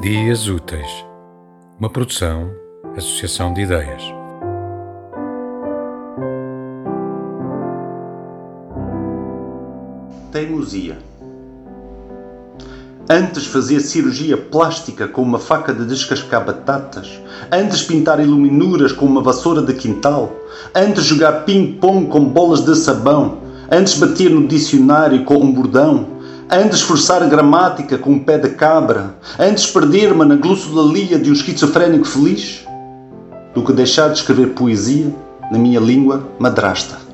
Dias Úteis, uma produção, associação de ideias. Teimosia. Antes fazia cirurgia plástica com uma faca de descascar batatas, antes pintar iluminuras com uma vassoura de quintal, antes jogar ping-pong com bolas de sabão, antes bater no dicionário com um bordão, antes forçar a gramática com um pé de cabra, antes perder-me na glossolalia de um esquizofrénico feliz, do que deixar de escrever poesia na minha língua madrasta.